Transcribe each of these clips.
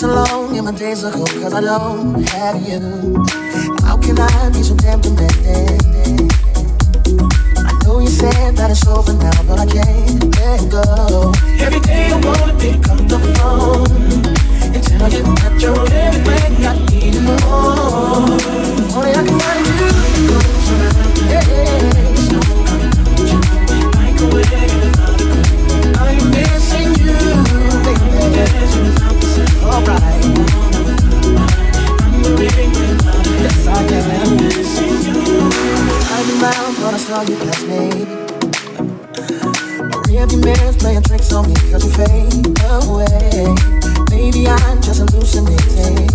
Are long and my days are cold cause I don't have you. How can I be so damn demanding? I know you said that it's over now, but I can't let go. Every day I wanna pick up the phone and tell you that you're everything I need and more. Only I can find you. Yeah. on me cause you fade away. Maybe I'm just hallucinating.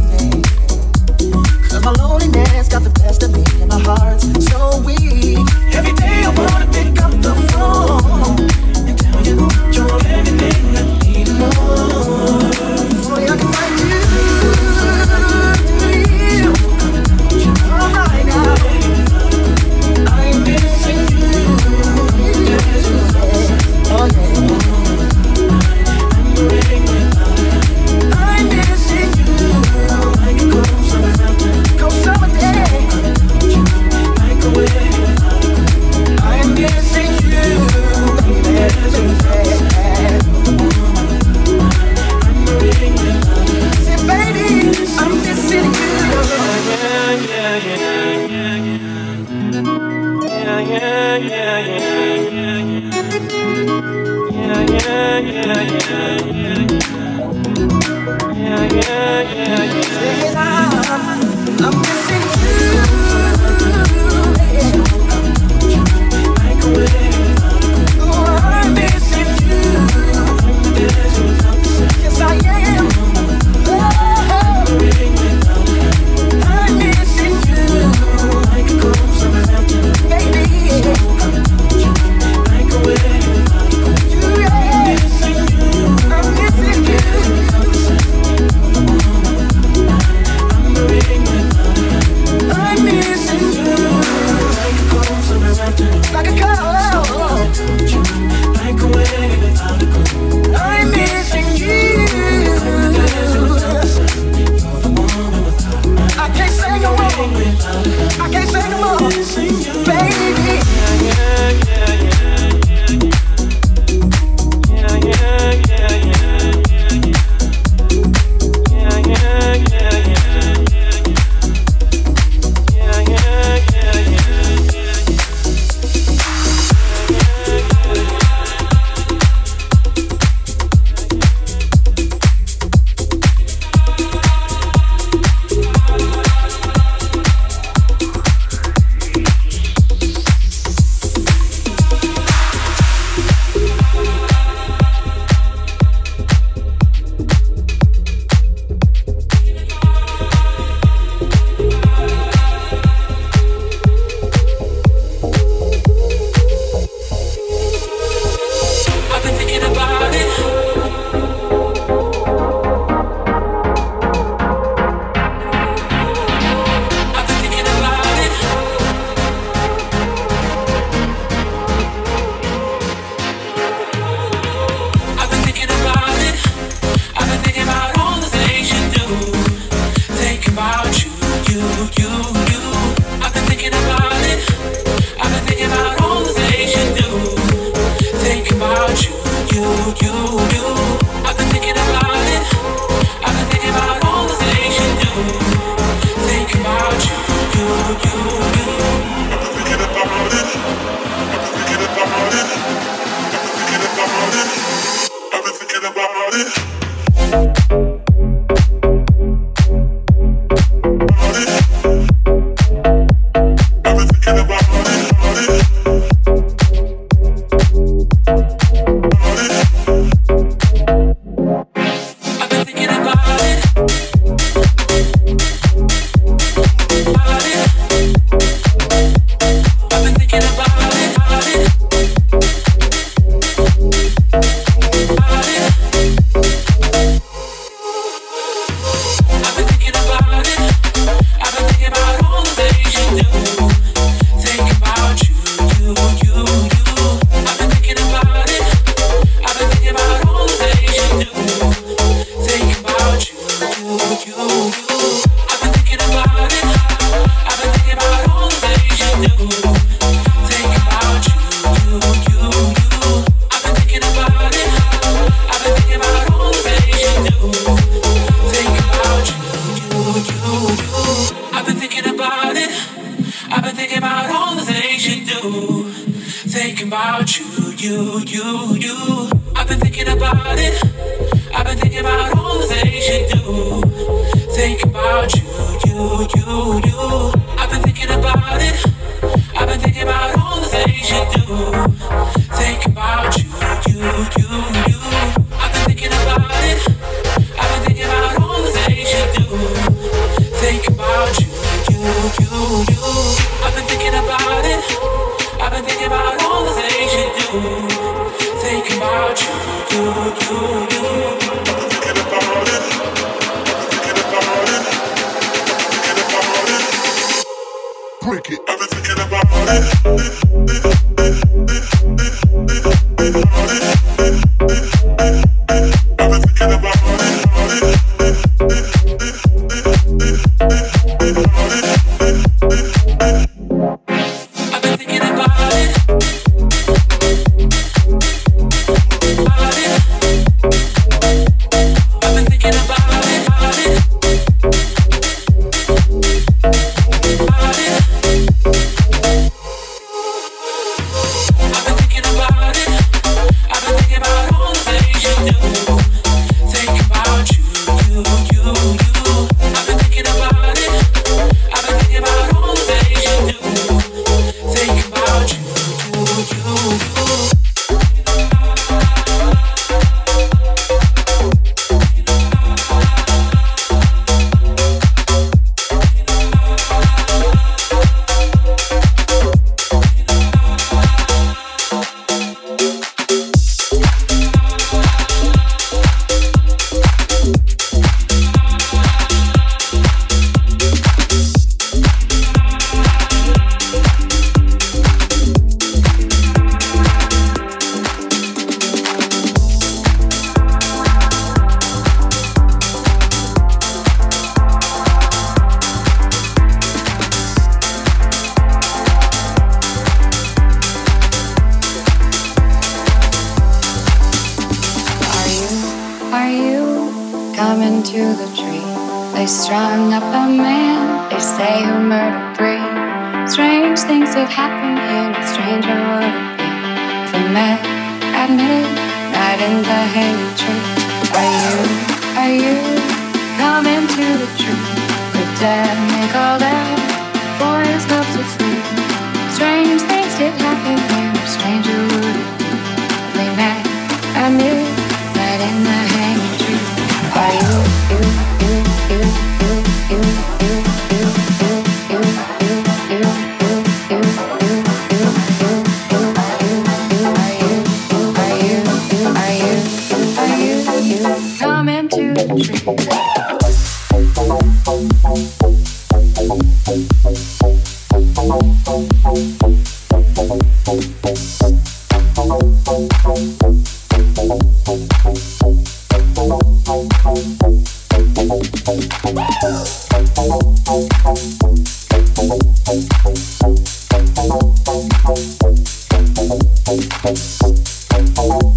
My loneliness got the best of me and my heart's so weak. Every day I wanna pick up the phone and tell you you're everything more. I can find you.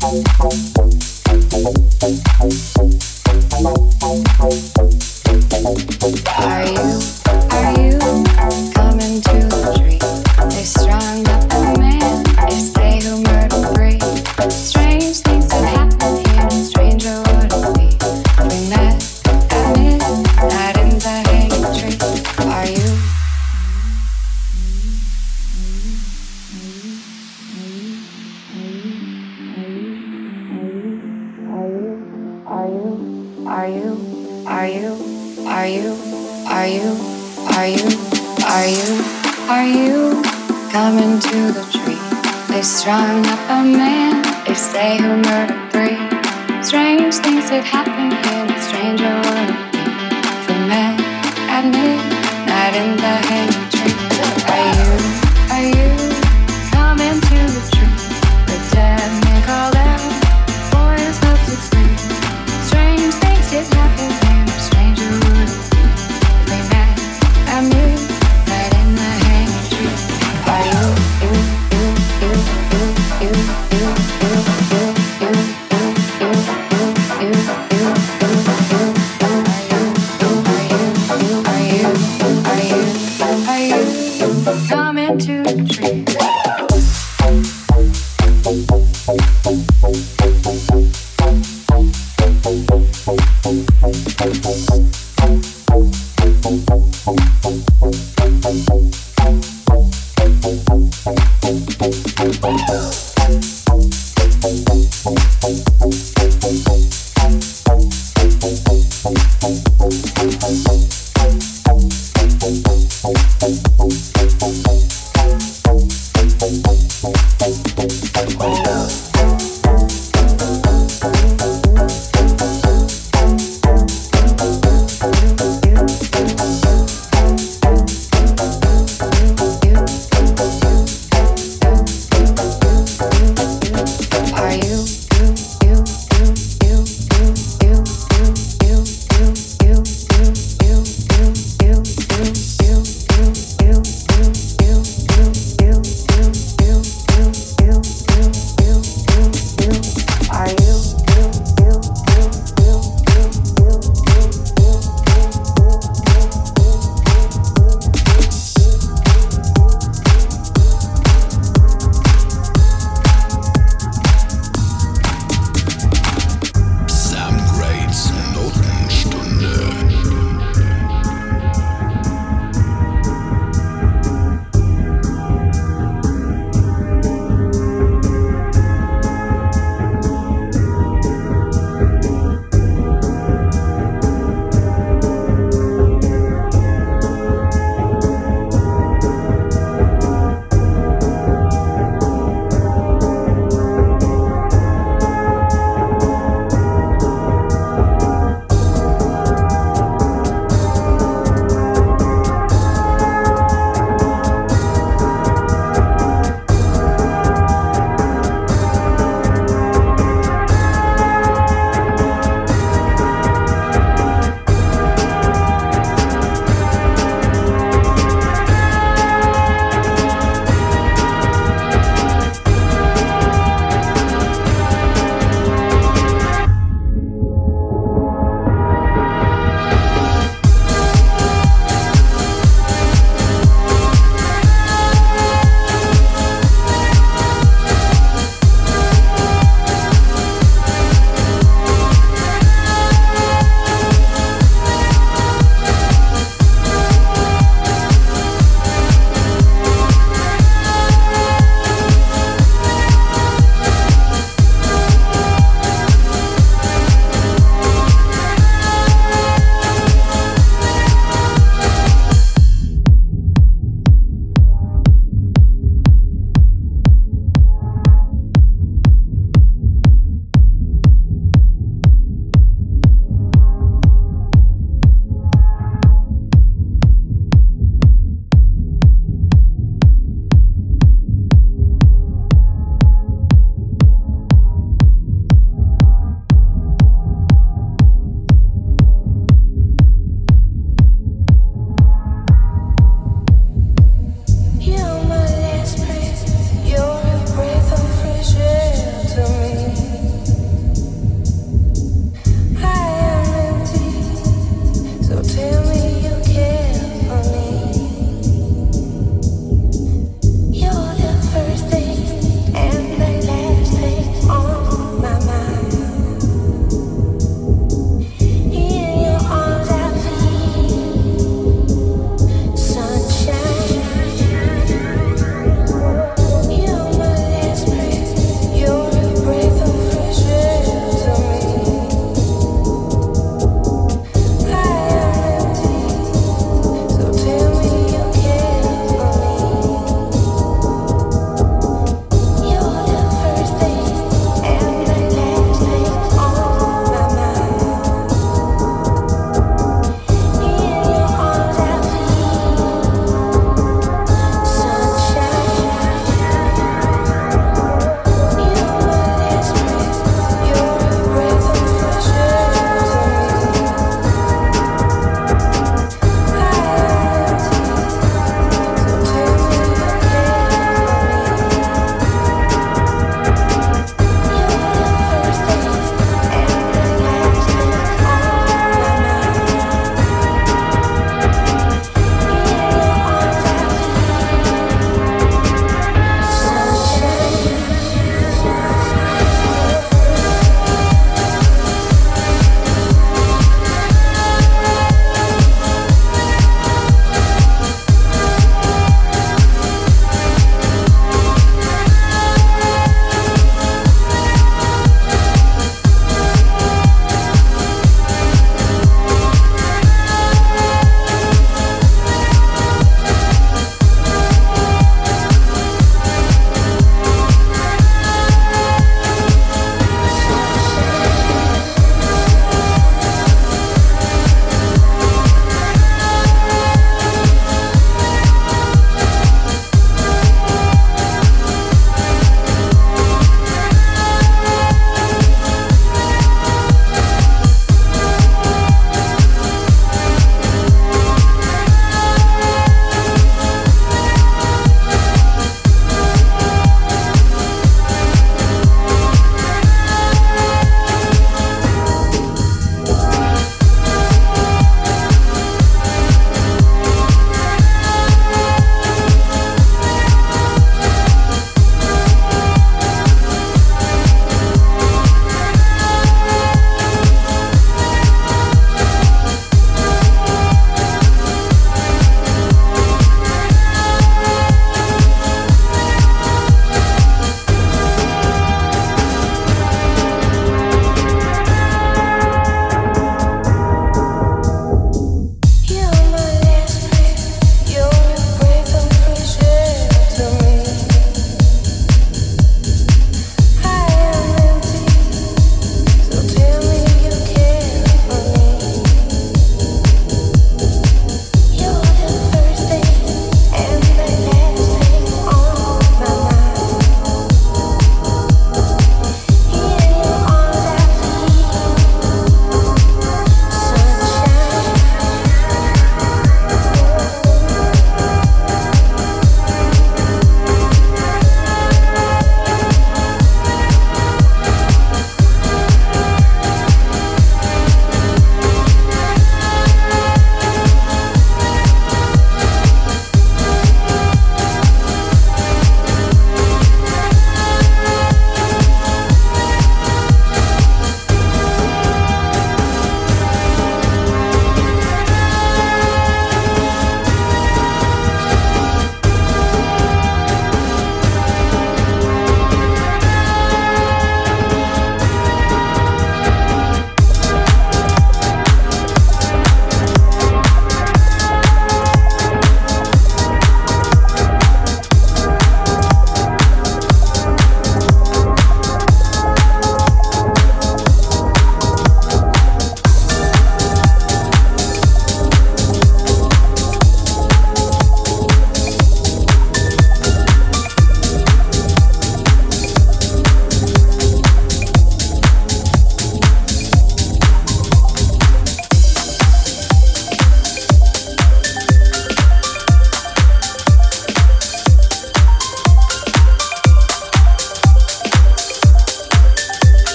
Are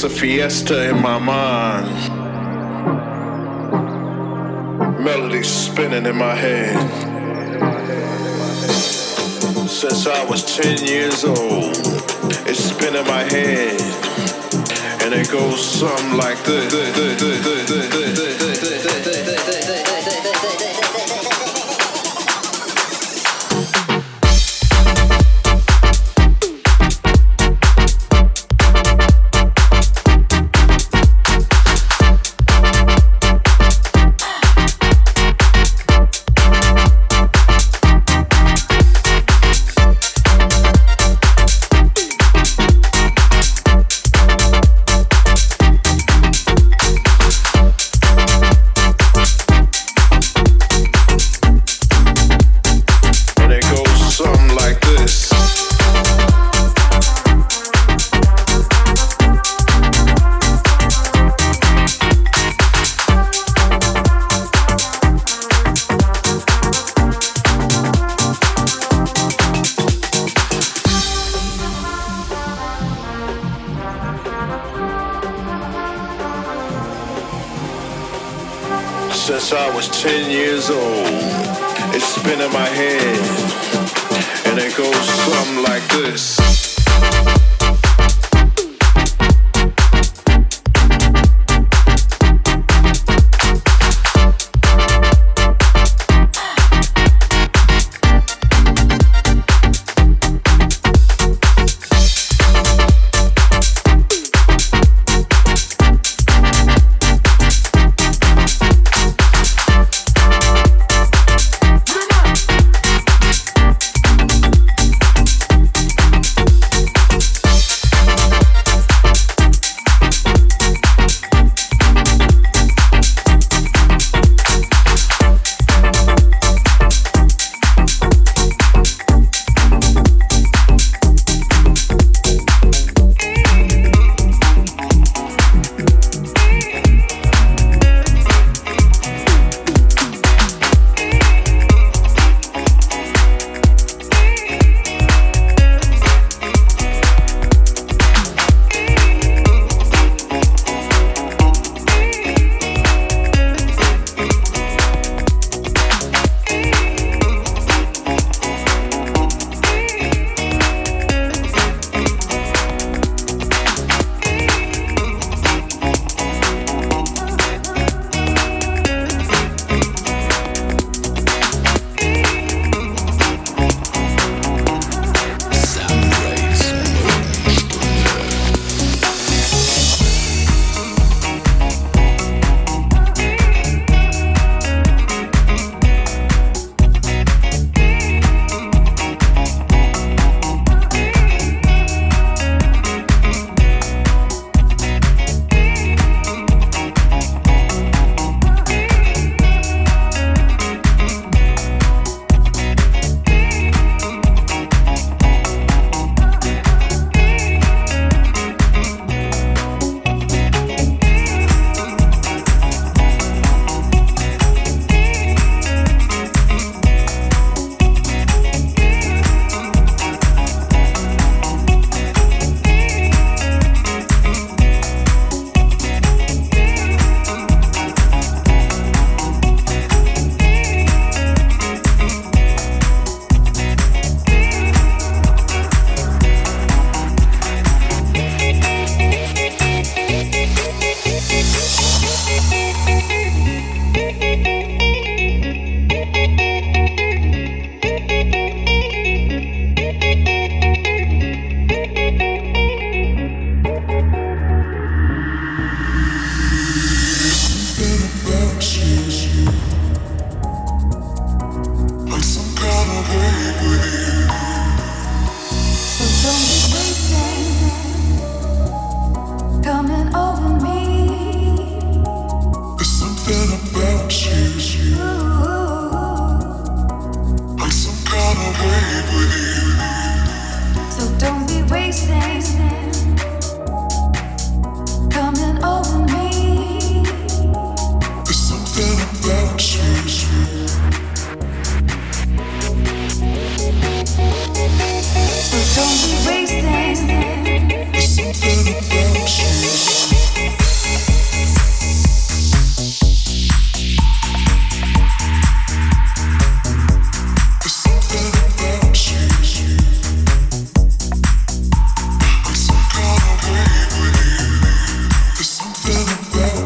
Makes a fiesta in my mind. Melody spinning in my head. Since I was 10 years old, it's spinning my head. And it goes something like this.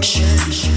旋律